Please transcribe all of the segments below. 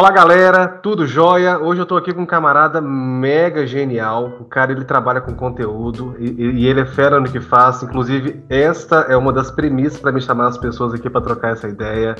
Olá galera, tudo jóia? Hoje eu tô aqui com um camarada mega genial. O cara ele trabalha com conteúdo e, e ele é fera no que faz. Inclusive, esta é uma das premissas para me chamar as pessoas aqui para trocar essa ideia.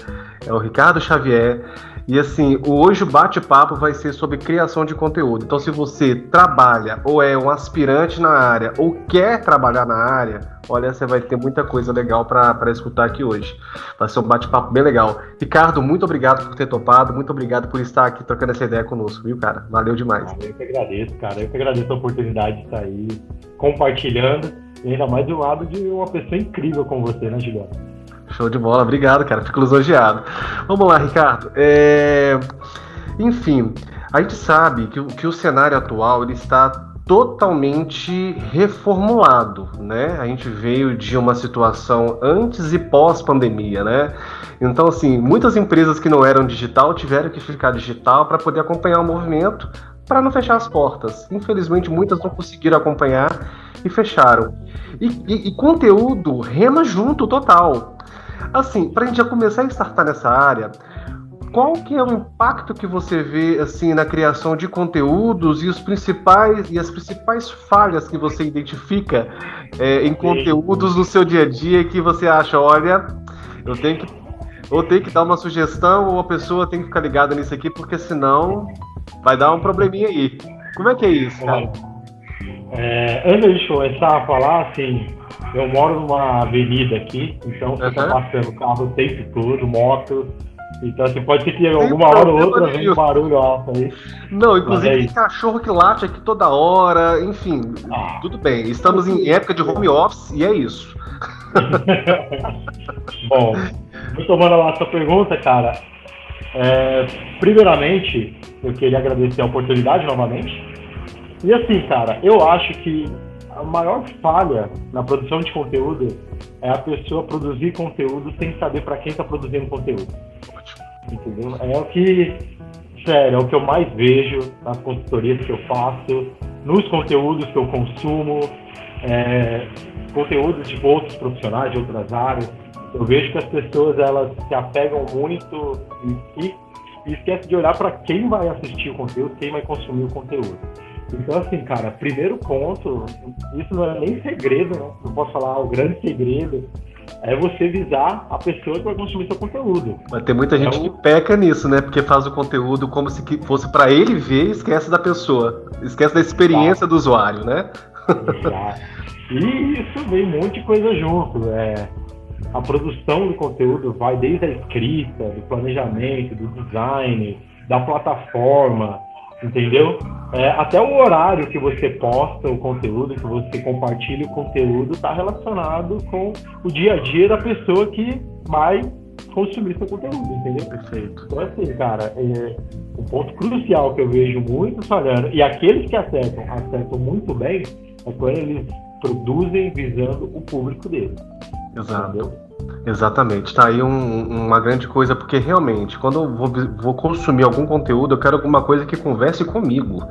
É o Ricardo Xavier. E assim, hoje o bate-papo vai ser sobre criação de conteúdo. Então, se você trabalha ou é um aspirante na área ou quer trabalhar na área, olha, você vai ter muita coisa legal para escutar aqui hoje. Vai ser um bate-papo bem legal. Ricardo, muito obrigado por ter topado, muito obrigado por estar aqui trocando essa ideia conosco, viu, cara? Valeu demais. Ah, eu que agradeço, cara. Eu que agradeço a oportunidade de estar aí compartilhando, e ainda mais do lado de uma pessoa incrível como você, né, Juliano? Show de bola, obrigado, cara. Fico lisonjeado. Vamos lá, Ricardo. É... Enfim, a gente sabe que, que o cenário atual ele está totalmente reformulado, né? A gente veio de uma situação antes e pós pandemia, né? Então, assim, muitas empresas que não eram digital tiveram que ficar digital para poder acompanhar o movimento, para não fechar as portas. Infelizmente, muitas não conseguiram acompanhar e fecharam. E, e, e conteúdo rema junto total. Assim, para a gente já começar a startar nessa área, qual que é o impacto que você vê assim na criação de conteúdos e os principais e as principais falhas que você identifica é, em conteúdos no seu dia a dia que você acha, olha, eu tenho que ou tem que dar uma sugestão ou a pessoa tem que ficar ligada nisso aqui porque senão vai dar um probleminha aí. Como é que é isso, cara? É, antes de começar a falar, assim, eu moro numa avenida aqui, então fica uhum. passando carro o tempo todo, moto. Então, assim, pode ser que alguma hora ou outra venha um barulho alto aí. Não, inclusive tem cachorro que late aqui toda hora, enfim, ah. tudo bem. Estamos em época de home office e é isso. Bom, tomando lá a sua pergunta, cara. É, primeiramente, eu queria agradecer a oportunidade novamente. E assim, cara, eu acho que a maior falha na produção de conteúdo é a pessoa produzir conteúdo sem saber para quem está produzindo conteúdo. Entendeu? É o que, sério, é o que eu mais vejo nas consultorias que eu faço, nos conteúdos que eu consumo, é, conteúdos de outros profissionais, de outras áreas. Eu vejo que as pessoas elas se apegam muito e, e esquecem de olhar para quem vai assistir o conteúdo, quem vai consumir o conteúdo. Então, assim, cara, primeiro ponto, isso não é nem segredo, né? Não posso falar o grande segredo, é você visar a pessoa que vai consumir seu conteúdo. Mas tem muita gente então, que peca nisso, né? Porque faz o conteúdo como se fosse para ele ver e esquece da pessoa. Esquece da experiência do usuário, né? Exato. E isso vem um monte de coisa junto. É, a produção do conteúdo vai desde a escrita, do planejamento, do design, da plataforma, entendeu? É, até o horário que você posta o conteúdo, que você compartilha o conteúdo, está relacionado com o dia a dia da pessoa que vai consumir seu conteúdo, entendeu? Perfeito. Então, assim, cara, é, um ponto crucial que eu vejo muito falhando, e aqueles que acertam, acertam muito bem, é quando eles produzem visando o público deles. Exato. Entendeu? Exatamente, tá aí um, uma grande coisa, porque realmente, quando eu vou, vou, consumir algum conteúdo, eu quero alguma coisa que converse comigo,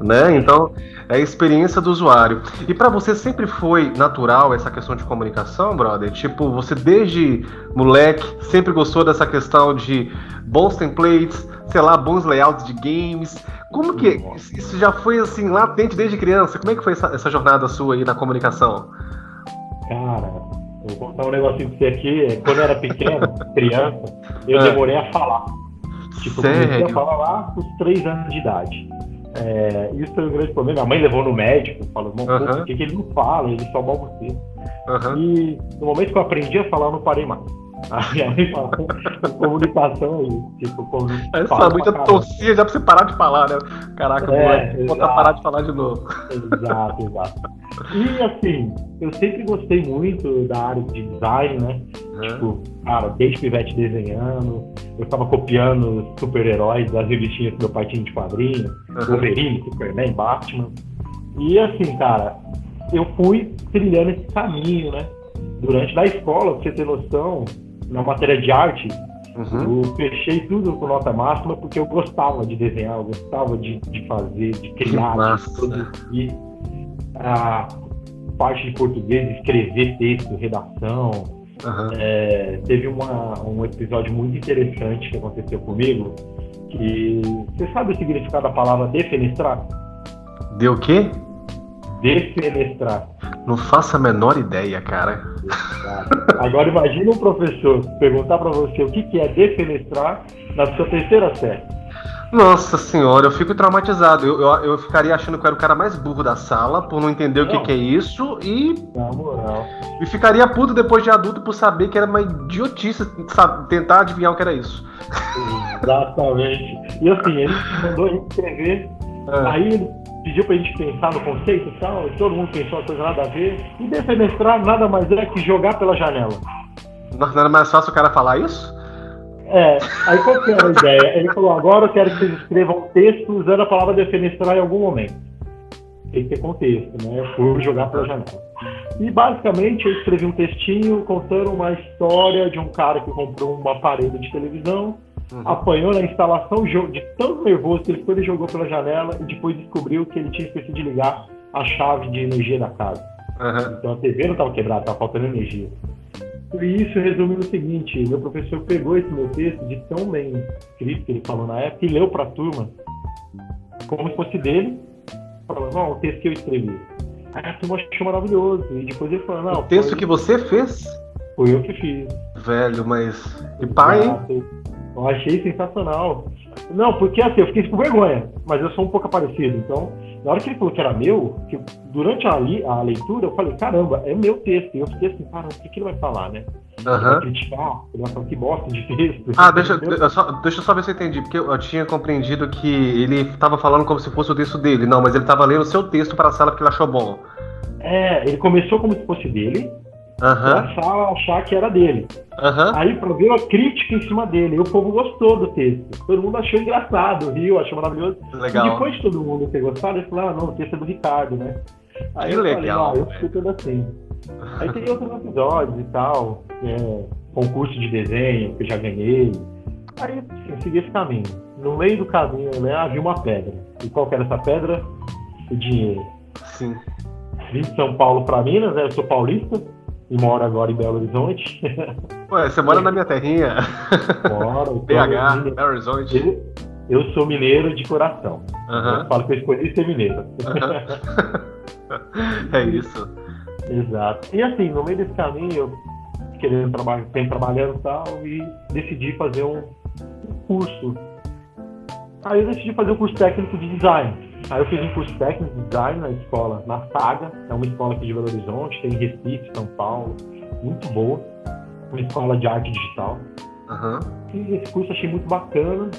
né? Então, é a experiência do usuário. E para você sempre foi natural essa questão de comunicação, brother? Tipo, você desde moleque sempre gostou dessa questão de bons templates, sei lá, bons layouts de games. Como que isso já foi assim latente desde criança? Como é que foi essa, essa jornada sua aí na comunicação? Cara, Vou contar um negocinho pra você aqui. Quando eu era pequeno, criança, eu é. demorei a falar. Tipo, Sério? eu comecei a falar lá com os três anos de idade. É, isso foi um grande problema. Minha mãe levou no médico, falou, uh -huh. por que, que ele não fala? Ele só balbucia. E no momento que eu aprendi a falar, eu não parei mais. Aí fala, comunicação aí, tipo, comunicação. Essa muita torcia já pra você parar de falar, né? Caraca, é, vou parar de falar de novo. Exato, exato. E assim, eu sempre gostei muito da área de design, né? Uhum. Tipo, cara, desde pivete desenhando, eu tava copiando super-heróis das revistinhas que meu pai tinha de quadrinho, uhum. Wolverine, Superman, Batman. E assim, cara, eu fui trilhando esse caminho, né? Durante da escola, pra você ter noção, na matéria de arte, uhum. eu fechei tudo com nota máxima porque eu gostava de desenhar, eu gostava de, de fazer, de criar, de produzir. A parte de português, escrever texto, redação. Uhum. É, teve uma, um episódio muito interessante que aconteceu comigo, que. Você sabe o significado da palavra defenestrar? Deu o quê? Defenestrar. Não faço a menor ideia, cara. Agora imagine um professor perguntar para você o que, que é defenestrar na sua terceira série. Nossa senhora, eu fico traumatizado. Eu, eu, eu, ficaria achando que eu era o cara mais burro da sala por não entender não. o que, que, é isso e. Na moral. E ficaria puto depois de adulto por saber que era uma idiotice sabe, tentar adivinhar o que era isso. Exatamente. E assim, ele mandou a gente escrever. É. Aí pediu pra gente pensar no conceito e tal, e todo mundo pensou uma coisa nada a ver. E defenestrar nada mais é que jogar pela janela. Não era mais fácil o cara falar isso? É, aí qual que era a ideia? Ele falou, agora eu quero que vocês escrevam um texto usando a palavra defenestrar em algum momento. Tem que ter contexto, né? Por jogar pela janela. E basicamente eu escrevi um textinho contando uma história de um cara que comprou um aparelho de televisão, uhum. apanhou na instalação de tão nervoso que ele foi e jogou pela janela e depois descobriu que ele tinha esquecido de ligar a chave de energia da casa. Uhum. Então a TV não estava quebrada, estava faltando energia. E isso resume no seguinte: meu professor pegou esse meu texto de tão bem escrito que ele falou na época e leu para a turma como se fosse dele, falando: Não, o texto que eu escrevi. Aí a turma achou maravilhoso. E depois ele falou: Não. O texto foi... que você fez? Foi eu que fiz. Velho, mas. E pai, hein? Eu achei sensacional. Não, porque assim, eu fiquei com vergonha, mas eu sou um pouco parecido. Então, na hora que ele falou que era meu, que durante a, li, a leitura, eu falei, caramba, é meu texto. E eu fiquei assim, caramba, o que, que ele vai falar, né? Uhum. Ele vai criticar, ele vai falar que bosta de texto. Ah, deixa, eu só, deixa eu só ver se eu entendi, porque eu tinha compreendido que ele estava falando como se fosse o texto dele. Não, mas ele estava lendo o seu texto para a sala porque ele achou bom. É, ele começou como se fosse dele, Uhum. Pra achar que era dele. Uhum. Aí veio a crítica em cima dele. E o povo gostou do texto. Todo mundo achou engraçado, viu? Achou maravilhoso. Legal. E depois de todo mundo ter gostado, ele falou: ah, não, o texto é do Ricardo, né? Aí que eu legal. falei, ah, eu fico tudo assim. Aí tem outros episódios e tal. É, concurso de desenho que eu já ganhei. Aí assim, eu segui esse caminho. No meio do caminho, né, havia uma pedra. E qual que era essa pedra? O dinheiro. Sim. Vim de São Paulo para Minas, né? Eu sou paulista e moro agora em Belo Horizonte. Ué, você mora na minha terrinha? Moro. BH, Belo Horizonte. Eu, eu, sou mineiro de coração. Uhum. Eu falo que eu escolhi ser mineiro. Uhum. é isso. Exato. E assim, no meio desse caminho, eu querendo trabalhar, sempre trabalhando e tal, e decidi fazer um curso. Aí eu decidi fazer um curso técnico de design. Aí eu fiz um curso técnico de design na escola, na Saga, é uma escola aqui de Belo Horizonte, tem em Recife, São Paulo, muito boa, uma escola de arte digital. Uhum. Fiz esse curso, achei muito bacana.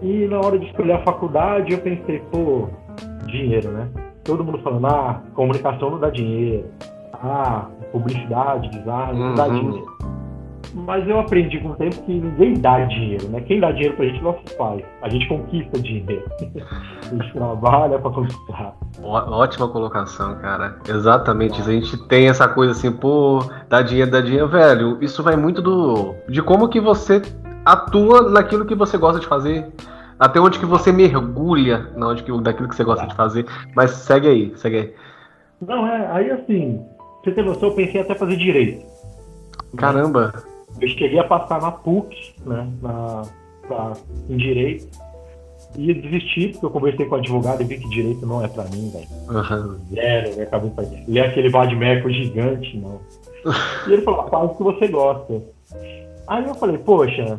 E na hora de escolher a faculdade, eu pensei, pô, dinheiro, né? Todo mundo falando, ah, comunicação não dá dinheiro. Ah, publicidade, design, não dá uhum. dinheiro. Mas eu aprendi com o tempo que ninguém dá dinheiro, né? Quem dá dinheiro pra gente é nossos pais. A gente conquista dinheiro. a gente trabalha pra conquistar. Ótima colocação, cara. Exatamente. A gente tem essa coisa assim, pô, dá dinheiro, dá dinheiro, velho. Isso vai muito do de como que você atua naquilo que você gosta de fazer. Até onde que você mergulha na onde que, daquilo que você gosta de fazer. Mas segue aí, segue aí. Não, é, aí assim, você tem noção, eu pensei até fazer direito. Caramba! Eu cheguei a passar na PUC, né, na, pra, em Direito, e desisti, porque eu conversei com o advogado e vi que Direito não é pra mim, velho. Uhum. Zero, né, acabei Ele é aquele Vadmeco gigante, não. E ele falou, faz o que você gosta. Aí eu falei, poxa,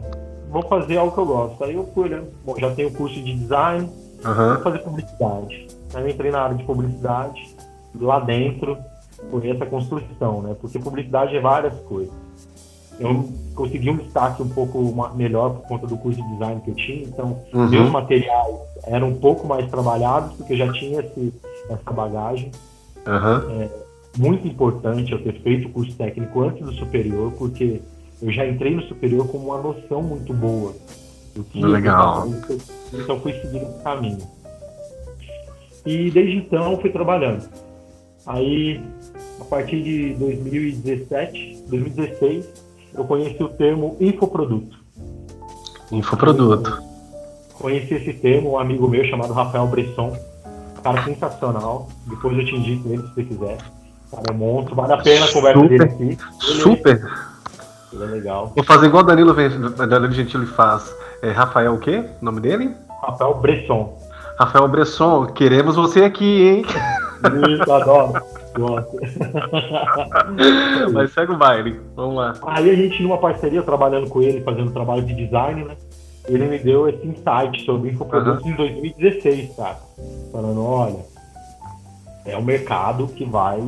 vou fazer algo que eu gosto. Aí eu fui, né? Bom, já tenho curso de design, uhum. vou fazer publicidade. Aí eu entrei na área de publicidade, lá dentro, por essa construção, né? Porque publicidade é várias coisas eu consegui um destaque um pouco melhor por conta do curso de design que eu tinha, então uhum. meus materiais eram um pouco mais trabalhados, porque eu já tinha esse, essa bagagem. Uhum. É muito importante eu ter feito o curso técnico antes do superior, porque eu já entrei no superior com uma noção muito boa do que Legal. Então, então fui seguindo esse caminho. E desde então fui trabalhando. Aí, a partir de 2017, 2016, eu conheci o termo infoproduto. Infoproduto. Conheci esse termo, um amigo meu chamado Rafael Bresson, cara sensacional. Depois eu te indico ele se você quiser. Cara, é monstro, vale a pena a conversa Super. dele aqui. Ele Super! Ele é legal. Vou fazer igual o Danilo, Danilo Gentili faz. É Rafael o quê? O nome dele? Rafael Bresson. Rafael Bresson, queremos você aqui, hein? Isso, adoro. Mas segue o baile, vamos lá. Aí a gente, numa parceria, trabalhando com ele, fazendo trabalho de design, né? Ele me deu esse insight sobre infoprodutos uhum. em 2016, cara. Falando, olha, é um mercado que vai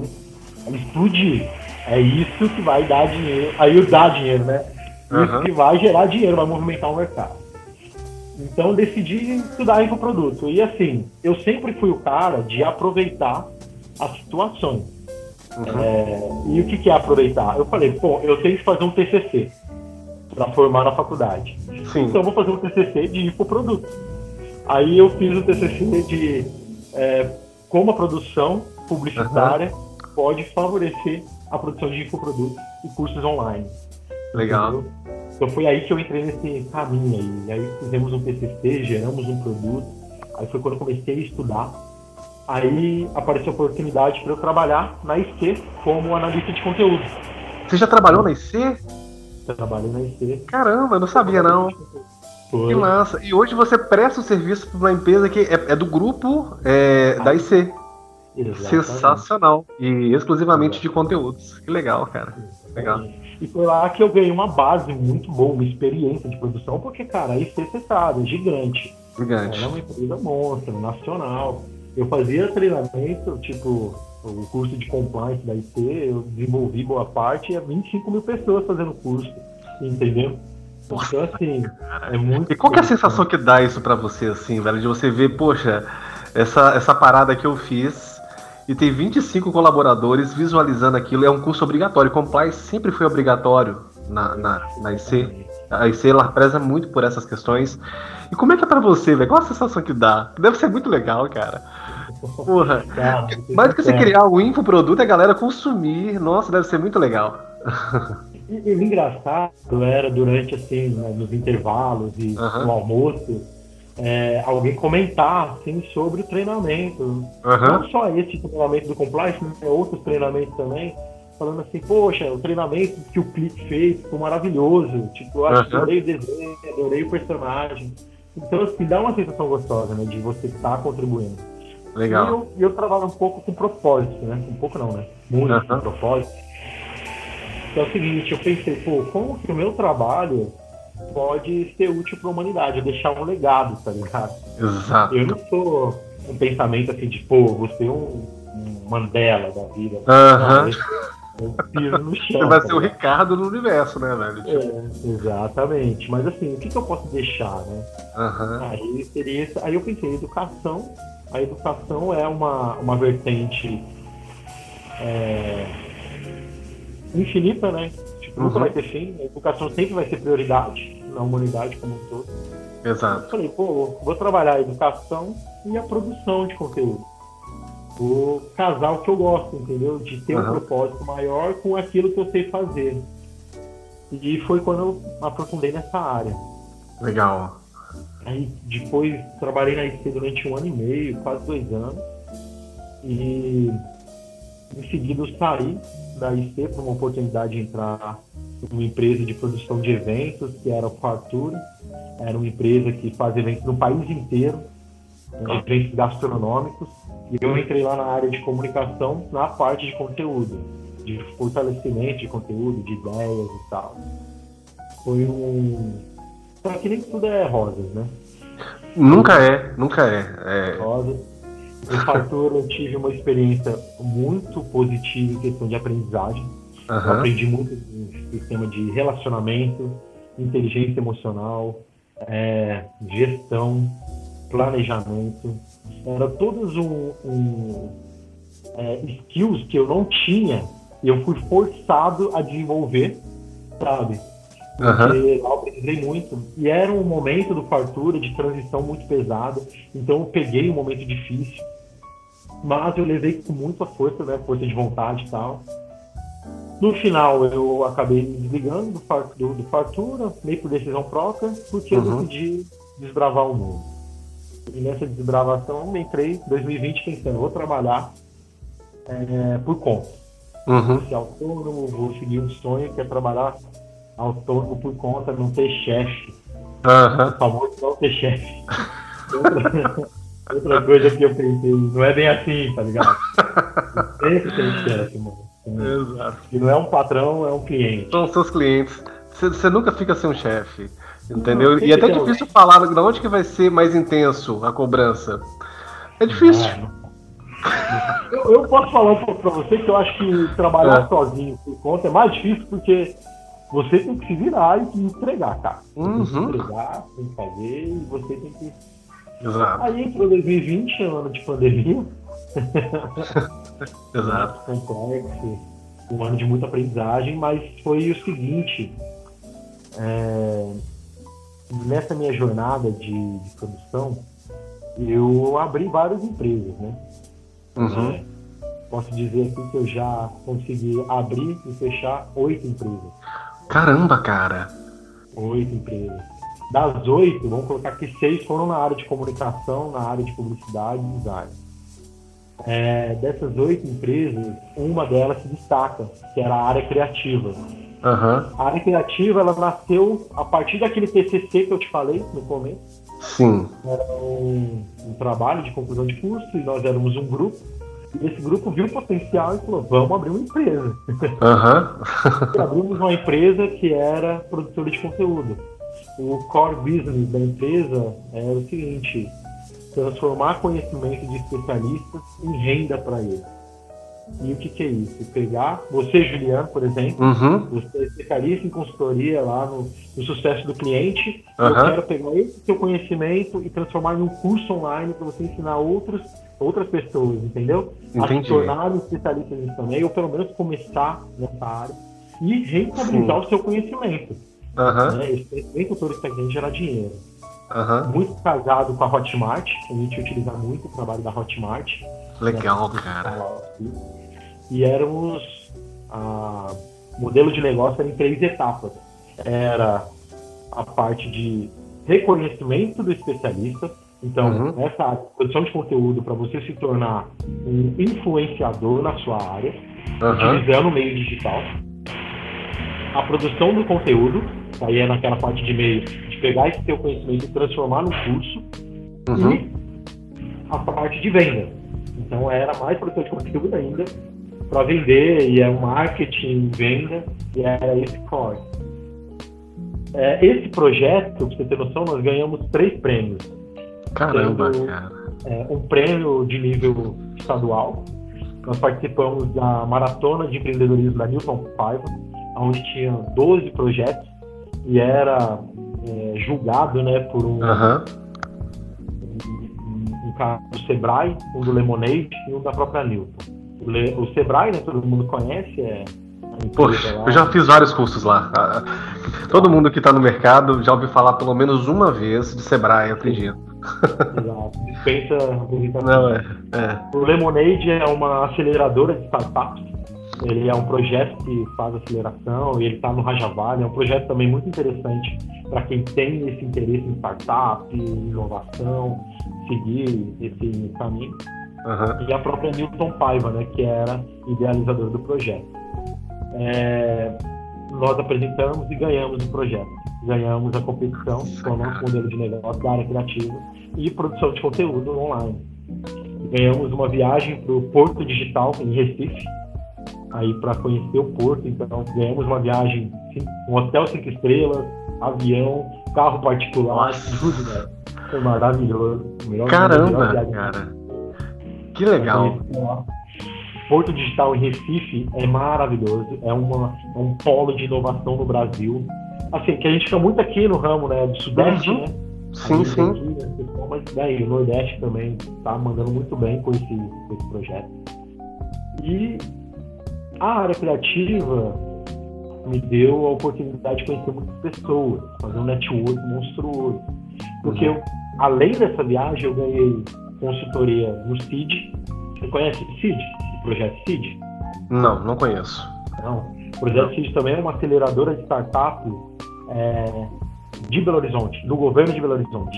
explodir. É isso que vai dar dinheiro. Aí dá dinheiro, né? Isso uhum. que vai gerar dinheiro, vai movimentar o mercado. Então decidi estudar infoproduto. E assim, eu sempre fui o cara de aproveitar as situações. Uhum. É, e o que, que é aproveitar? Eu falei, pô, eu tenho que fazer um TCC para formar na faculdade. Sim. Então eu vou fazer um TCC de infoproduto. Aí eu fiz o TCC de é, como a produção publicitária uhum. pode favorecer a produção de infoprodutos e cursos online. Legal. Entendeu? Então foi aí que eu entrei nesse caminho aí. E aí fizemos um PCC, geramos um produto. Aí foi quando eu comecei a estudar. Aí apareceu a oportunidade para eu trabalhar na IC como analista de conteúdo. Você já trabalhou na IC? Trabalhei na IC. Caramba, eu não sabia não. Foi. Que massa. E hoje você presta o serviço para uma empresa que é, é do grupo é, da IC. Exatamente. Sensacional. E exclusivamente de conteúdos. Que legal, cara. Legal. E foi lá que eu ganhei uma base muito boa, uma experiência de produção, porque, cara, a IC, você sabe, é gigante. Gigante. É uma empresa monstra, nacional. Eu fazia treinamento, tipo, o curso de compliance da IC, eu desenvolvi boa parte e 25 mil pessoas fazendo curso, entendeu? Então, assim, é muito. E qual que é a sensação que dá isso para você, assim, velho? De você ver, poxa, essa, essa parada que eu fiz e tem 25 colaboradores visualizando aquilo. É um curso obrigatório. Compliance sempre foi obrigatório na, na, na IC. A IC ela preza muito por essas questões. E como é que é pra você, velho? Qual a sensação que dá? Deve ser muito legal, cara. Porra. Cara, Mais do que você criar um infoproduto, a galera consumir. Nossa, deve ser muito legal. E, e o engraçado era durante, assim, né, nos intervalos e uhum. no almoço é, alguém comentar assim, sobre o treinamento. Uhum. Não só esse treinamento do compliance, mas outros treinamentos também. Falando assim, poxa, o treinamento que o Clique fez foi maravilhoso. Tipo, eu acho que adorei o desenho, adorei o personagem. Então, assim, dá uma sensação gostosa, né? De você estar contribuindo. Legal. E eu, eu trabalho um pouco com propósito, né? Um pouco não, né? Muito uhum. com propósito. Então é o seguinte, eu pensei, pô, como que o meu trabalho pode ser útil para a humanidade, deixar um legado, tá ligado? Exato. Eu não sou um pensamento assim de, pô, vou ser um, um Mandela da vida. Aham. Eu piso no chão. Você vai tá ser o Ricardo no universo, né, velho? É, exatamente. Mas assim, o que, que eu posso deixar, né? Uhum. Aí seria. Aí eu pensei, educação. A educação é uma, uma vertente é, infinita, né? Tipo, nunca uhum. vai ter fim. A educação sempre vai ser prioridade na humanidade como um todo. Exato. Eu falei, pô, vou trabalhar a educação e a produção de conteúdo. Vou casar o que eu gosto, entendeu? De ter uhum. um propósito maior com aquilo que eu sei fazer. E foi quando eu aprofundei nessa área. Legal. Aí depois trabalhei na IC durante um ano e meio, quase dois anos. E em seguida saí da IC para uma oportunidade de entrar uma empresa de produção de eventos, que era o Fartura. Era uma empresa que faz eventos no país inteiro, eventos gastronômicos. E eu entrei lá na área de comunicação, na parte de conteúdo, de fortalecimento de conteúdo, de ideias e tal. Foi um. Só que nem tudo é rosas, né? Nunca é, nunca é. é... Rosas. Em Fartura eu tive uma experiência muito positiva em questão de aprendizagem Uhum. Aprendi muito em sistema de relacionamento, inteligência emocional, é, gestão, planejamento. Era todos um, um é, skills que eu não tinha e eu fui forçado a desenvolver, sabe? Porque uhum. eu aprendi muito. E era um momento do fartura de transição muito pesado. Então eu peguei um momento difícil. Mas eu levei com muita força, né? Força de vontade e tal. No final, eu acabei me desligando do, do, do Fartura, meio por decisão própria, porque uhum. eu decidi desbravar o mundo. E nessa desbravação, eu entrei em 2020 pensando, vou trabalhar é, por conta. Uhum. Vou ser autônomo, vou seguir um sonho que é trabalhar autônomo por conta, não ter chefe. Uhum. O famoso não ter chefe. Outra, outra coisa que eu pensei, não é bem assim, tá ligado? Sempre tem chefe, mano. Exato. E não é um patrão, é um cliente. São seus clientes. Você nunca fica sem um chefe. Entendeu? Não, e é até difícil falar de onde que vai ser mais intenso a cobrança. É difícil. Eu, eu posso falar um pouco pra você que eu acho que trabalhar É. sozinho por conta é mais difícil porque você tem que se virar e entregar, cara. Que Uhum. entregar, tem que fazer e você tem que. Exato, Aí entrou 2020, ano de pandemia, exato. complexo, um ano de muita aprendizagem, mas foi o seguinte. é, nessa minha jornada de, de produção, eu abri várias empresas, né? Uhum. É, posso dizer aqui que eu já consegui abrir e fechar oito empresas. Caramba, cara. Oito empresas. Das oito, vamos colocar que seis foram na área de comunicação, na área de publicidade e design. É, dessas oito empresas, uma delas se destaca, que era a área criativa. Aham. A área criativa ela nasceu a partir daquele TCC que eu te falei no começo. Sim. Era um, um trabalho de conclusão de curso e nós éramos um grupo. E esse grupo viu o potencial e falou: vamos abrir uma empresa. E abrimos uma empresa que era produtora de conteúdo. O core business da empresa era o seguinte: transformar conhecimento de especialistas em renda para eles. E o que, que é isso? Pegar você, Juliano, por exemplo, Uhum. você é especialista em consultoria lá no, no sucesso do cliente. Eu Aham. quero pegar esse seu conhecimento e transformar em um curso online para você ensinar outros, outras pessoas, entendeu? A se Entendi. tornar especialista nisso também, ou pelo menos começar nessa área e rentabilizar o seu conhecimento. Aham. Né? Esse conhecimento todo aqui gerar dinheiro. Aham. Muito casado com a Hotmart, a gente utiliza muito o trabalho da Hotmart. Legal, né? cara. E éramos. A, o modelo de negócio era em três etapas. Era a parte de reconhecimento do especialista. Então, Uhum. essa produção de conteúdo para você se tornar um influenciador na sua área, Aham. utilizando o meio digital. A produção do conteúdo, aí é naquela parte de meio, de pegar esse seu conhecimento e transformar no curso. Uhum. E a parte de venda. Então era mais produção de conteúdo ainda para vender, e é o marketing, venda, e era esse core. É, esse projeto, pra você ter noção, nós ganhamos três prêmios. Caramba, cara. É, um prêmio de nível estadual. Nós participamos da Maratona de Empreendedorismo da Newton Paiva, onde tinha 12 projetos e era é, julgado né, por um, Aham. um, um cara do Sebrae, um do Lemonade e um da própria Newton. O, Le- o Sebrae, né, todo mundo conhece, é Poxa, eu já fiz vários cursos lá. Todo mundo que tá no mercado já ouviu falar pelo menos uma vez de Sebrae, eu acredito. Exato, dispensa. Não, é. é. O Lemonade é uma aceleradora de startups. Ele é um projeto que faz aceleração e ele está no Rajavale. É um projeto também muito interessante para quem tem esse interesse em startup, em inovação, seguir esse caminho. Aham. E a própria Newton Paiva, né, que era idealizador do projeto. É, nós apresentamos e ganhamos o projeto. Ganhamos a competição com o nosso modelo de negócio da área criativa e produção de conteúdo online. Ganhamos uma viagem para o Porto Digital em Recife, aí para conhecer o Porto. Então, ganhamos uma viagem, um hotel cinco estrelas, avião, carro particular, Nossa. tudo, né? Foi maravilhoso. Melhor- melhor Caramba, viagem. cara. Que legal. Porto Digital em Recife é maravilhoso, é, uma, é um polo de inovação no Brasil. Assim, que a gente fica muito aqui no ramo né, do Sudeste, Uhum. né? Sim, sim. Aqui, né, pessoal, mas daí, o Nordeste também tá mandando muito bem com esse, com esse projeto. E a área criativa me deu a oportunidade de conhecer muitas pessoas, fazer um network monstruoso. Porque Uhum. eu, além dessa viagem, eu ganhei consultoria no CID. Você conhece o CID? Projeto CID? Não, não conheço. Não. O projeto CID também é uma aceleradora de startup é, de Belo Horizonte, do governo de Belo Horizonte.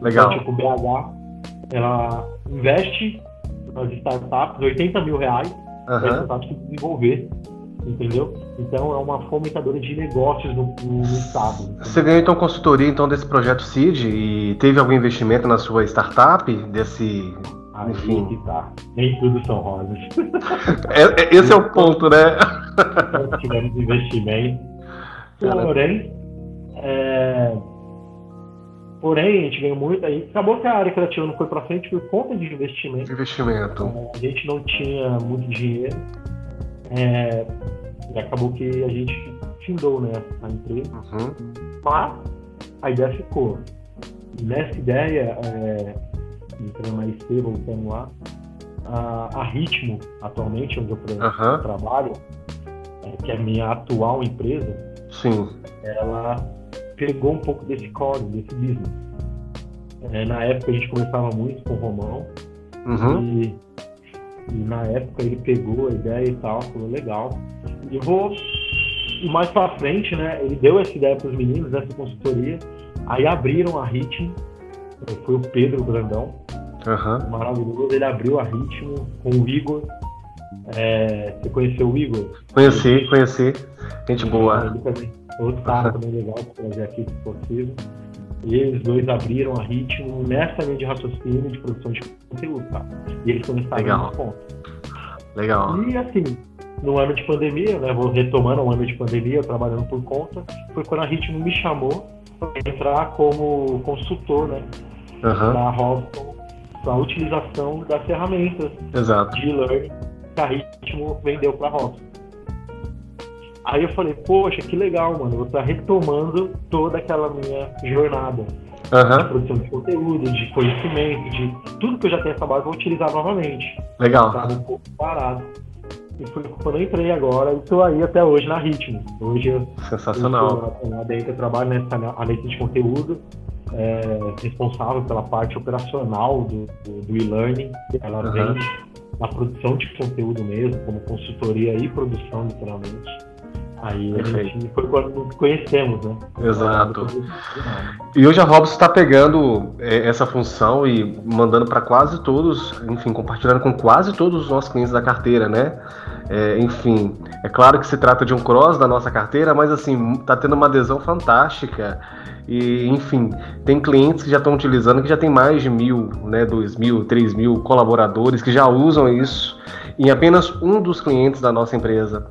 Legal. Então, tipo, BH, ela investe nas startups 80 mil reais para Aham. startups se desenvolver, entendeu? Então é uma fomentadora de negócios no, no estado. Você ganhou então consultoria então desse projeto CID e teve algum investimento na sua startup desse Aí Enfim. que tá. Nem tudo são rosas. É, é, esse é o ponto, né? Nós tivemos investimento. Porém, é... porém, a gente ganhou muito. Aí acabou que a área criativa não foi para frente por conta de investimento. Investimento. É, a gente não tinha muito dinheiro. É... E acabou que a gente findou né, a empresa. Uhum. Mas a ideia ficou. E nessa ideia, é entrando na IC, voltando lá, a, a Ritmo, atualmente, onde eu uhum. trabalho, é, que é a minha atual empresa, Sim. ela pegou um pouco desse core, desse business. É, na época a gente conversava muito com o Romão, uhum. e, e, na época ele pegou a ideia e tal, falou legal. E vou. E mais pra frente, né? Ele deu essa ideia para os meninos, essa consultoria. Aí abriram a Ritmo, foi o Pedro Grandão, Uhum. Maravilhoso. Ele abriu a ritmo com o Igor. É, você conheceu o Igor? Conheci, conheci. Gente boa. Também, outro cara também legal para trazer aqui se possível. E eles dois abriram a ritmo nessa linha de raciocínio de produção de conteúdo, tá? E eles começaram Legal. ponto. Legal. E assim, no ano de pandemia, né? Vou retomando um ano de pandemia, trabalhando por conta, foi quando a Ritmo me chamou para entrar como consultor, né? Uhum. Na Robson a utilização das ferramentas Exato. de e-learning que a Ritmo vendeu para a Rosa. Aí eu falei, poxa, que legal, mano, vou estar retomando toda aquela minha jornada uhum. de produção de conteúdo, de conhecimento, de tudo que eu já tenho acabado, eu vou utilizar novamente. Legal. Estava um pouco parado. E foi quando eu entrei agora e estou aí até hoje na Ritmo. Hoje eu, Sensacional. Eu lá dentro, eu trabalho nessa analista de conteúdo é, responsável pela parte operacional do, do, do e-learning. Ela uhum. vem na produção de conteúdo mesmo, como consultoria e produção, literalmente. Aí a gente foi quando nos conhecemos, né? Exato. E hoje a Robson está pegando é, essa função e mandando para quase todos, enfim, compartilhando com quase todos os nossos clientes da carteira, né? É, enfim, é claro que se trata de um cross da nossa carteira, mas assim, está tendo uma adesão fantástica. E, enfim, tem clientes que já estão utilizando, que já tem mais de mil, né, dois mil, três mil colaboradores que já usam isso em apenas um dos clientes da nossa empresa.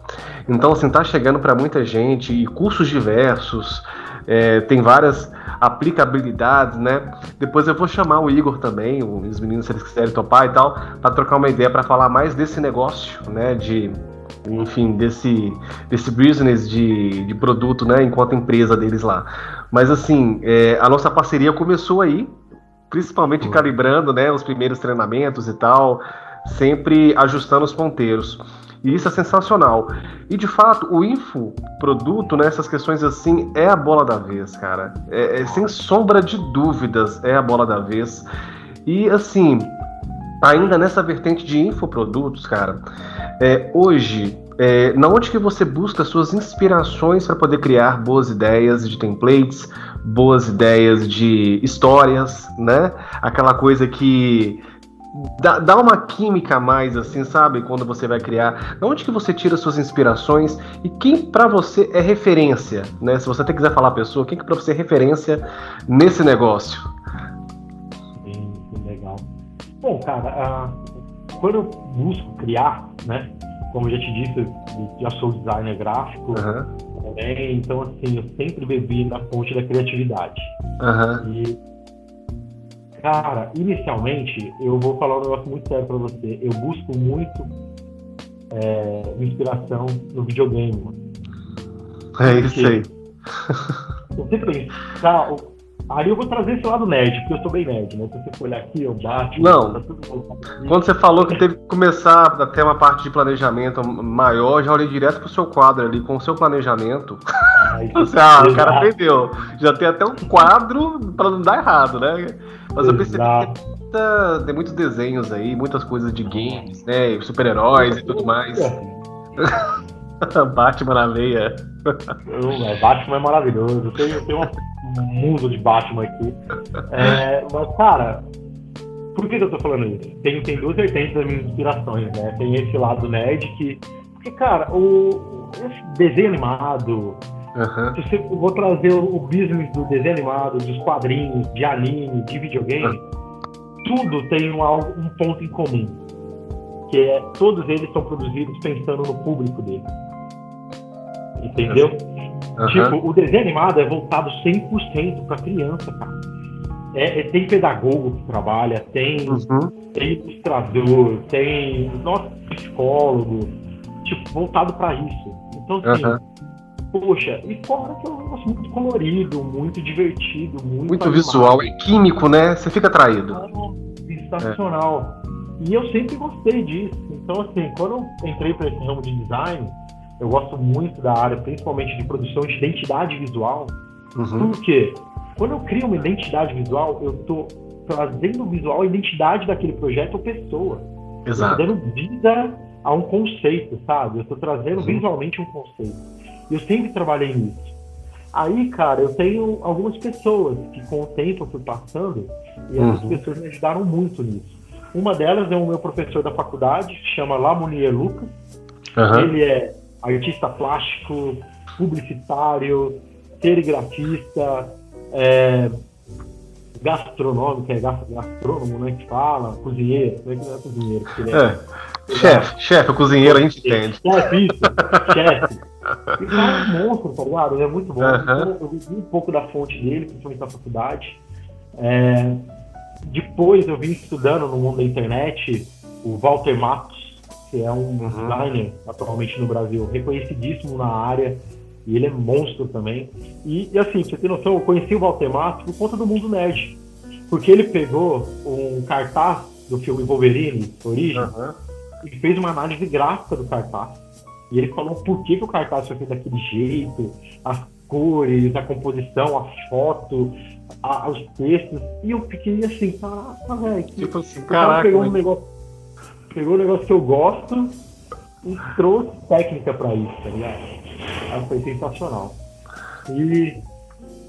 Então, assim, está chegando para muita gente e cursos diversos, é, tem várias aplicabilidades, né? Depois eu vou chamar o Igor também, os meninos, se eles quiserem topar e tal, para trocar uma ideia, para falar mais desse negócio, né, de enfim, desse, desse business de, de produto, né, enquanto empresa deles lá. Mas assim, é, a nossa parceria começou aí, principalmente uhum. calibrando, né, os primeiros treinamentos e tal, sempre ajustando os ponteiros. E isso é sensacional. E de fato, o infoproduto, né, essas questões assim, é a bola da vez, cara. É, é, sem sombra de dúvidas, é a bola da vez. E assim, ainda nessa vertente de infoprodutos, cara, é, hoje, é, na onde que você busca suas inspirações para poder criar boas ideias de templates, boas ideias de histórias, né? Aquela coisa que dá, dá uma química a mais, assim, sabe? Quando você vai criar. Da onde que você tira suas inspirações e quem para você é referência, né? Se você até quiser falar a pessoa, quem que para você é referência nesse negócio? Bom, cara, uh, quando eu busco criar, né? Como eu já te disse, eu já sou designer gráfico uhum. também, então assim, eu sempre bebi na fonte da criatividade. Uhum. E, cara, inicialmente, eu vou falar um negócio muito sério pra você. Eu busco muito é, inspiração no videogame. Mano. É isso aí. Você pensa, tá, Aí eu vou trazer esse lado nerd, porque eu sou bem nerd, né? Se você for olhar aqui, eu bato. Não. Tá Quando você falou que teve que começar a ter uma parte de planejamento maior, já olhei direto pro seu quadro ali, com o seu planejamento. Ai, ah, o cara perdeu. Já tem até um quadro para não dar errado, né? Mas eu percebi que tem, muita, tem muitos desenhos aí, muitas coisas de games, né? Super-heróis e tudo mais. Batman na veia. Batman é maravilhoso. Tem, tem uma mundo de Batman aqui. É, mas, cara, por que, que, eu tô falando isso? Tem, tem duas vertentes das minhas inspirações, né? Tem esse lado nerd que Porque, cara, o, esse desenho animado, Uhum. Se você vou trazer o business do desenho animado, dos quadrinhos, de anime, de videogame, uhum. tudo tem um, um ponto em comum. Que é todos eles são produzidos pensando no público dele. Entendeu? Uhum. Tipo, o desenho animado é voltado 100% para criança, cara. É, é, tem pedagogo que trabalha, tem, uhum. tem ilustrador, tem nosso psicólogo, tipo, voltado para isso. Então, assim, uhum. Poxa, e fora que é um negócio muito colorido, muito divertido, muito. Muito animado. visual, é químico, né? Você fica atraído. É, sensacional. É. E eu sempre gostei disso. Então, assim, quando eu entrei para esse ramo de design, eu gosto muito da área, principalmente de produção de identidade visual. Uhum. Por quê? Quando eu crio uma identidade visual, eu estou trazendo visual a identidade daquele projeto ou pessoa. Exato. Eu tô dando vida a um conceito, sabe? Eu estou trazendo uhum. visualmente um conceito. Eu sempre trabalhei nisso. Aí, cara, eu tenho algumas pessoas que com o tempo eu fui passando e essas uhum. pessoas me ajudaram muito nisso. Uma delas é o meu professor da faculdade, que chama Lamounier Lucas. Uhum. Ele é artista plástico, publicitário, serigrafista, é, gastronômico, é gastrônomo, né? Que fala, cozinheiro, como é que não é cozinheiro? Ele é, é. Chefe, chefe, cozinheiro a gente entende. Chefe, isso, chefe. E cara é um monstro, tá ligado? Ele é muito bom. Então, eu vi um pouco da fonte dele, principalmente na faculdade. É, depois eu vim estudando no mundo da internet o Walter Matos, que é um uhum. designer atualmente no Brasil, reconhecidíssimo na área e ele é monstro também. E, e assim, pra você ter noção, eu conheci o Valtemato por conta do mundo nerd. Porque ele pegou um cartaz do filme Wolverine, Origem, uhum. e fez uma análise gráfica do cartaz. E ele falou por que, que o cartaz foi feito daquele jeito, as cores, a composição, a foto, a, os textos. E eu fiquei assim, caraca, velho. Tipo assim, caraca. Pegou um, negócio, pegou um negócio que eu gosto e trouxe técnica pra isso, tá ligado? Aí foi sensacional. E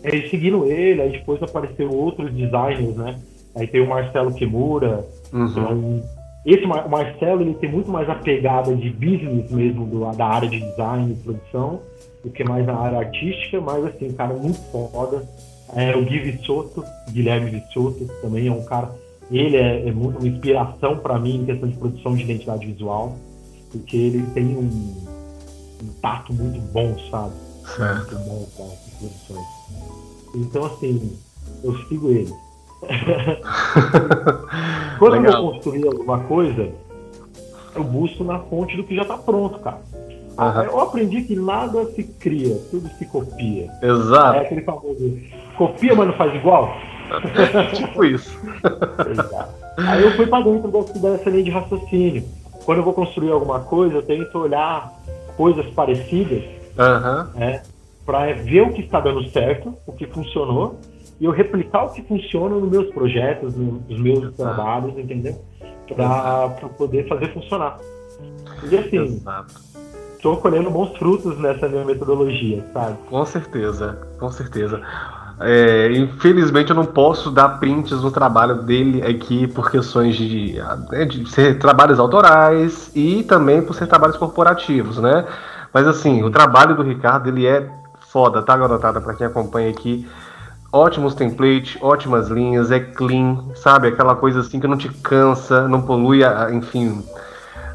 aí, seguindo ele, aí depois apareceram outros designers, né? Aí tem o Marcelo Kimura. Uhum. Esse o Marcelo ele tem muito mais a pegada de business mesmo do, da área de design e produção do que mais na área artística, mas assim, cara, muito foda. É, o Gui Vissotto, Guilherme Vissotto, também é um cara. Ele é, é muito uma inspiração para mim em questão de produção de identidade visual, porque ele tem um, um tato muito bom, sabe? Certo. Muito bom para as produções. Então, assim, eu sigo ele. Quando Legal. eu vou construir alguma coisa, eu busco na fonte do que já está pronto, cara. Uhum. Eu aprendi que nada se cria, tudo se copia. Exato. É aquele famoso copia, mas não faz igual. tipo isso. Exato. Aí eu fui para dentro dessa linha de raciocínio. Quando eu vou construir alguma coisa, eu tento olhar coisas parecidas, uhum. né, para ver o que está dando certo, o que funcionou, e eu replicar o que funciona nos meus projetos, nos meus trabalhos, entendeu? Para poder fazer funcionar. E assim, estou colhendo bons frutos nessa minha metodologia, sabe? Com certeza, com certeza. É, infelizmente eu não posso dar prints no trabalho dele aqui por questões de, né, de ser trabalhos autorais e também por ser trabalhos corporativos, né? Mas assim, o trabalho do Ricardo ele é foda, tá, garotada? Para quem acompanha aqui, ótimos templates, ótimas linhas, é clean, sabe? Aquela coisa assim que não te cansa, não polui, enfim,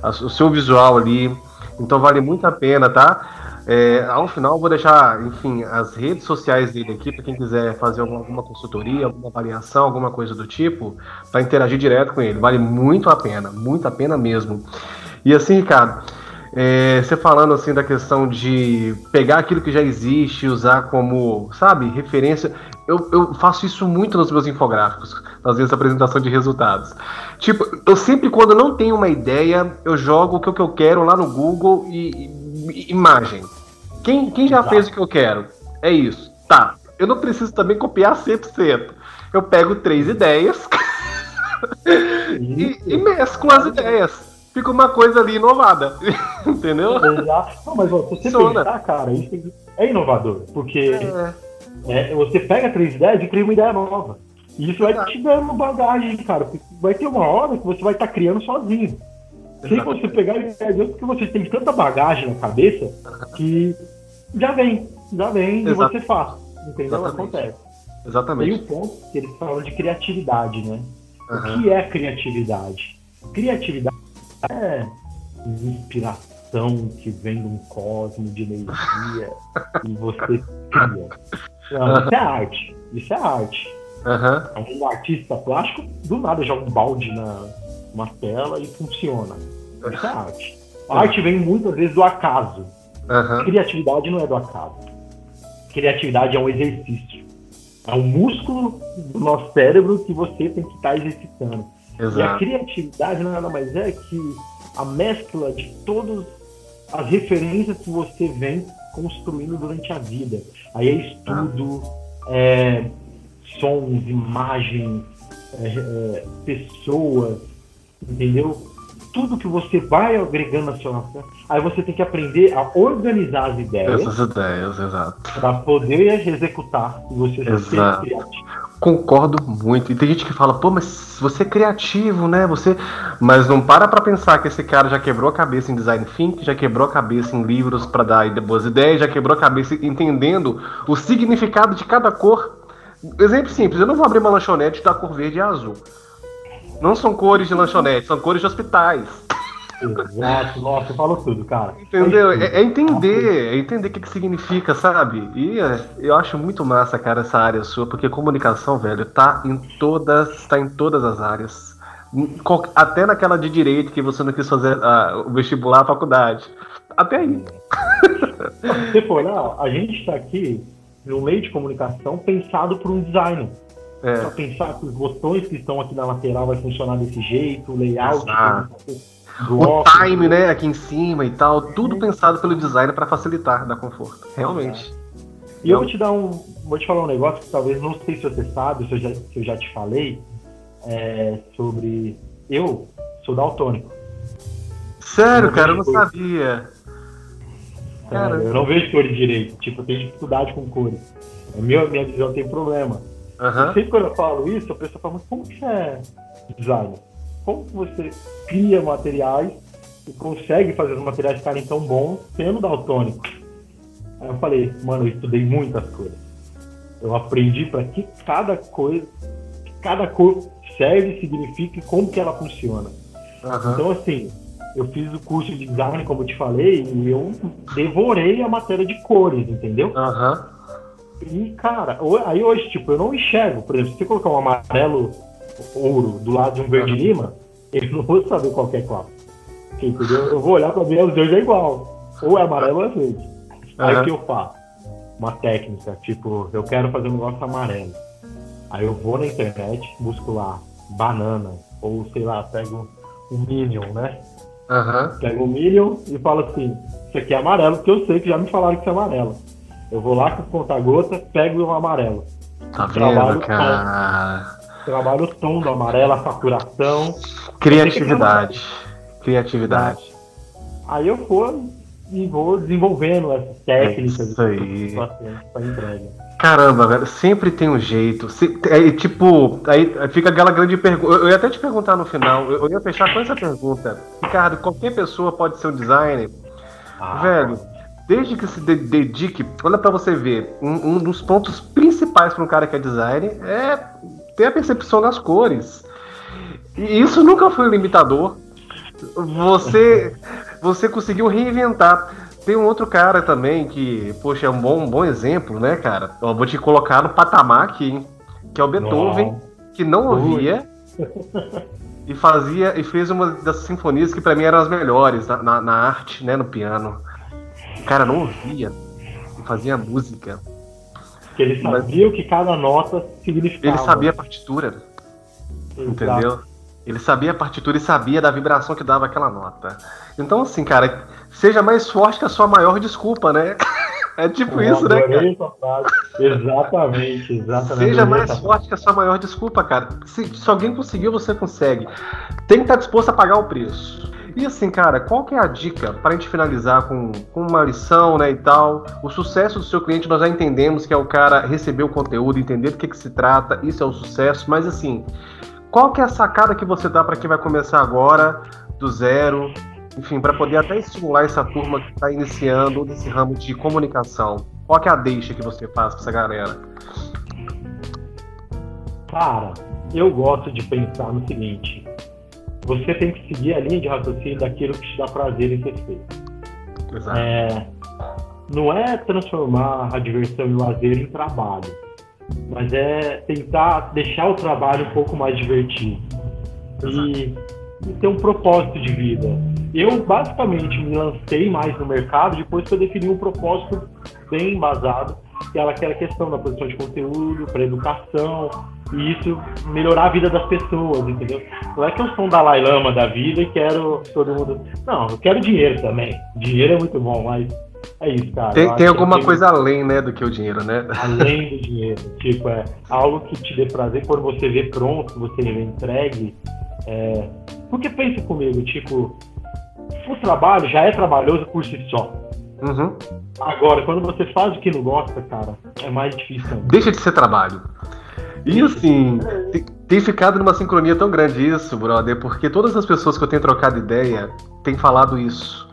o seu visual ali. Então vale muito a pena, tá? É, ao final, vou deixar, enfim, as redes sociais dele aqui para quem quiser fazer alguma, alguma, consultoria, alguma avaliação, alguma coisa do tipo, para interagir direto com ele. Vale muito a pena, muito a pena mesmo. E assim, Ricardo, é, você falando assim da questão de pegar aquilo que já existe usar como, sabe, referência. Eu, eu faço isso muito nos meus infográficos, nas vezes apresentação de resultados. Tipo, eu sempre, quando não tenho uma ideia, eu jogo o que eu quero lá no Google e, e imagem. Quem, quem já fez o que eu quero? É isso. Tá. Eu não preciso também copiar 100%. Eu pego três ideias e, e mesclo as ideias fica uma coisa ali inovada. Entendeu? Exato. Não, mas ó, se você Sona. pensar, cara, isso é inovador. Porque é. É, você pega três ideias e cria uma ideia nova. E isso vai te dando bagagem, cara. Vai ter uma hora que você vai estar tá criando sozinho. Sem você pegar a ideia de porque você tem tanta bagagem na cabeça que já vem, já vem Exato. e você faz. Entendeu? Exatamente. Acontece. Exatamente. E o ponto que eles falam de criatividade, né? Uhum. O que é criatividade? Criatividade é inspiração que vem de um cosmo de energia e você cria. Não, isso é arte. Isso é arte. Uhum. Um artista plástico, do nada, joga um balde na uma tela e funciona. Isso é arte. A arte vem muitas vezes do acaso. Uhum. Criatividade não é do acaso. Criatividade é um exercício. É um músculo do nosso cérebro que você tem que estar tá exercitando. Exato. E a criatividade nada mais é que a mescla de todas as referências que você vem construindo durante a vida. Aí é estudo, é, sons, imagens, é, é, pessoas, entendeu? Tudo que você vai agregando na sua aí você tem que aprender a organizar as ideias. Essas ideias, exato. Para poder executar e você exato. ser criativo. Concordo muito. E tem gente que fala, pô, mas você é criativo, né? Você. Mas não para pra pensar que esse cara já quebrou a cabeça em design thinking, já quebrou a cabeça em livros para dar boas ideias, já quebrou a cabeça entendendo o significado de cada cor. Exemplo simples, eu não vou abrir uma lanchonete da cor verde e azul. Não são cores de lanchonete, são cores de hospitais. Exato, nossa, falou tudo, cara. Entendeu? É, é entender, é entender o que, que significa, sabe? E é, eu acho muito massa, cara, essa área sua, porque comunicação, velho, tá em todas, tá em todas as áreas. Até naquela de direito que você não quis fazer ah, o vestibular, a faculdade. Até aí. Se for olhar, a gente está aqui no meio de comunicação pensado por um designer. É. Pra pensar que os botões que estão aqui na lateral vai funcionar desse jeito, o layout. O time, né, aqui em cima e tal, tudo é. pensado pelo designer para facilitar, dar conforto. Realmente. E eu vou te dar um. Vou te falar um negócio que talvez não sei se você sabe, se eu já, se eu já te falei, é, sobre. Eu sou daltônico. Sério, eu cara, eu não cores. sabia. É, eu não vejo cores direito. Tipo, eu tenho dificuldade com cores. A minha, minha visão tem problema. Uhum. Sempre quando eu falo isso, a pessoa fala, mas como que é designer? Como que você cria materiais e consegue fazer os materiais ficarem tão bons sendo daltônico? Aí eu falei, mano, eu estudei muitas coisas. Eu aprendi para que cada coisa, cada cor serve, significa e como que ela funciona. Uhum. Então, assim, eu fiz o curso de design, como eu te falei, e eu devorei a matéria de cores, entendeu? Uhum. E, cara, aí hoje, tipo, eu não enxergo. Por exemplo, se você colocar um amarelo ouro do lado de um verde lima, eu não vou saber qual é qual. Entendeu? Eu vou olhar pra ver os dois é igual. Ou é amarelo ou é verde. Aí o que eu faço? Uma técnica, tipo, eu quero fazer um negócio amarelo. Aí eu vou na internet, busco lá banana, ou sei lá, pego um Minion, né? Uhum. Pego um Minion e falo assim, isso aqui é amarelo, porque eu sei que já me falaram que isso é amarelo. Eu vou lá com conta-gota, pego o amarelo. Tá vendo, cara? Trabalho o tom do amarelo, a saturação. Criatividade. Criatividade. Aí eu vou e vou desenvolvendo essas técnicas. Isso aí. Pra entrega. Caramba, velho, sempre tem um jeito. Se, é, tipo, aí fica aquela grande pergunta. Eu ia até te perguntar no final, eu ia fechar com essa pergunta. Ricardo, qualquer pessoa pode ser um designer? Ah, velho, desde que se dedique, olha para você ver, um, um, dos pontos principais para um cara que é designer é ter a percepção das cores. E isso nunca foi um limitador. Você, você conseguiu reinventar. Tem um outro cara também que, poxa, é um bom, um bom exemplo, né, cara? Eu vou te colocar no patamar aqui, que é o Beethoven, não. que não ouvia e fazia e fez uma das sinfonias que para mim eram as melhores na, na, na arte, né, no piano cara não ouvia e fazia música. Que ele sabia Mas... o que cada nota significava. Ele sabia a partitura. Exato. Entendeu? Ele sabia a partitura e sabia da vibração que dava aquela nota. Então, assim, cara, seja mais forte que a sua maior desculpa, né? É tipo Eu isso, né, cara? Exatamente, exatamente. Seja mais forte que a sua maior desculpa, cara. Se, se alguém conseguiu, você consegue. Tem que estar disposto a pagar o preço. E assim, cara, qual que é a dica para a gente finalizar com, com uma lição, né, e tal? O sucesso do seu cliente nós já entendemos que é o cara receber o conteúdo, entender do que, que se trata, isso é o sucesso, mas assim, qual que é a sacada que você dá para quem vai começar agora do zero, enfim, para poder até estimular essa turma que está iniciando nesse ramo de comunicação? Qual que é a deixa que você faz para essa galera? Cara, eu gosto de pensar no seguinte: você tem que seguir a linha de raciocínio daquilo que te dá prazer em ser feito. Exato. É, não é transformar a diversão e o lazer em trabalho, mas é tentar deixar o trabalho um pouco mais divertido e, e, ter um propósito de vida. Eu basicamente me lancei mais no mercado depois que eu defini um propósito bem embasado, que era aquela questão da produção de conteúdo para educação e isso melhorar a vida das pessoas, entendeu? Não é que eu sou um Dalai Lama da vida e quero todo mundo. Não, eu quero dinheiro também. Dinheiro é muito bom, mas é isso, cara. Tem, tem alguma coisa além, né, do que o dinheiro, né? Além do dinheiro. Tipo, é algo que te dê prazer quando você vê pronto, você vê entregue. É... Porque pense comigo, tipo, o trabalho já é trabalhoso por si só. Uhum. Agora, quando você faz o que não gosta, cara, é mais difícil. Deixa de ser trabalho. E assim, tem, tem ficado numa sincronia tão grande isso, brother, porque todas as pessoas que eu tenho trocado ideia têm falado isso.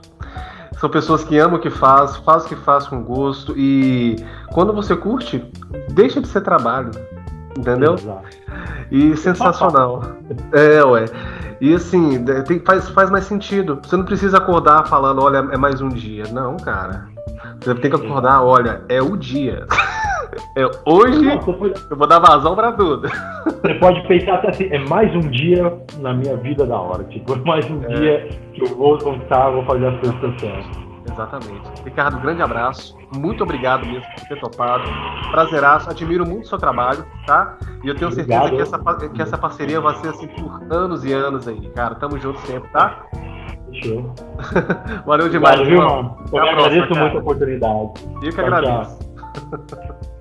São pessoas que amam o que faz, faz o que faz com gosto e quando você curte, deixa de ser trabalho. Entendeu? Exato. E sensacional. É, ué. E assim, tem, faz, faz mais sentido. Você não precisa acordar falando, olha, é mais um dia. Não, cara. Você tem que acordar, olha, é o dia. Hoje eu vou dar vazão pra tudo. Você pode pensar até assim, é mais um dia na minha vida da hora. Tipo, é mais um é. dia que eu vou contar, vou fazer as coisas quero. Exatamente. Ricardo, grande abraço. Muito obrigado mesmo por ter topado. Prazeraço. Admiro muito o seu trabalho, tá? E eu tenho obrigado. certeza que essa, que essa parceria vai ser assim por anos e anos aí, cara. Tamo junto sempre, tá? Fechou. Valeu demais, Valeu, viu, mano? Eu agradeço muito a oportunidade. Eu que agradeço.